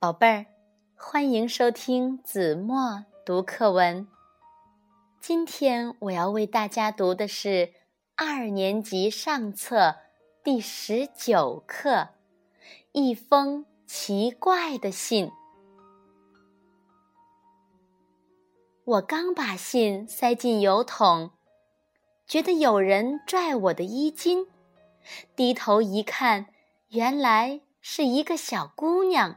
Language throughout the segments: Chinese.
宝贝儿，欢迎收听子墨读课文。今天我要为大家读的是二年级上册第十九课《一封奇怪的信》。我刚把信塞进邮筒，觉得有人拽我的衣襟，低头一看，原来是一个小姑娘。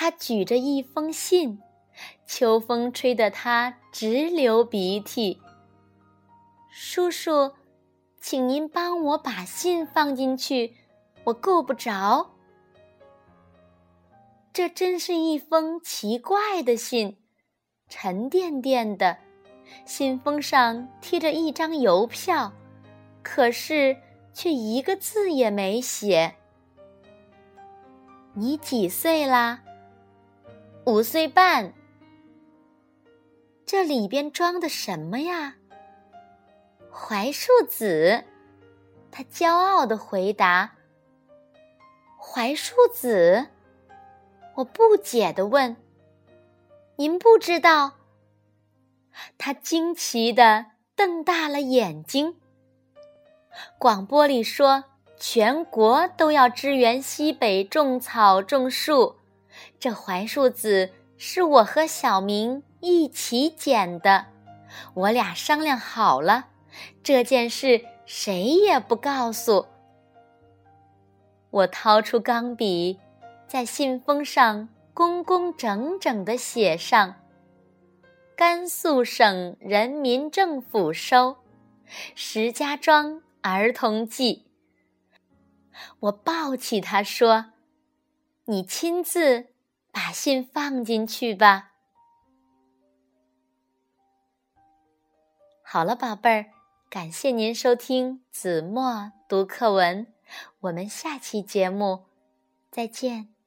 他举着一封信，秋风吹得他直流鼻涕。叔叔，请您帮我把信放进去，我够不着。这真是一封奇怪的信，沉甸甸的，信封上贴着一张邮票，可是却一个字也没写。你几岁啦？五岁半，这里边装的什么呀？槐树籽，他骄傲的回答。槐树籽，我不解的问：“您不知道？”他惊奇的瞪大了眼睛。广播里说，全国都要支援西北种草种树。这槐树籽是我和小明一起捡的，我俩商量好了，这件事谁也不告诉。我掏出钢笔，在信封上工工整整地写上：“甘肃省人民政府收，石家庄儿童寄。”我抱起他说。你亲自把信放进去吧。好了，宝贝儿，感谢您收听子墨读课文，我们下期节目再见。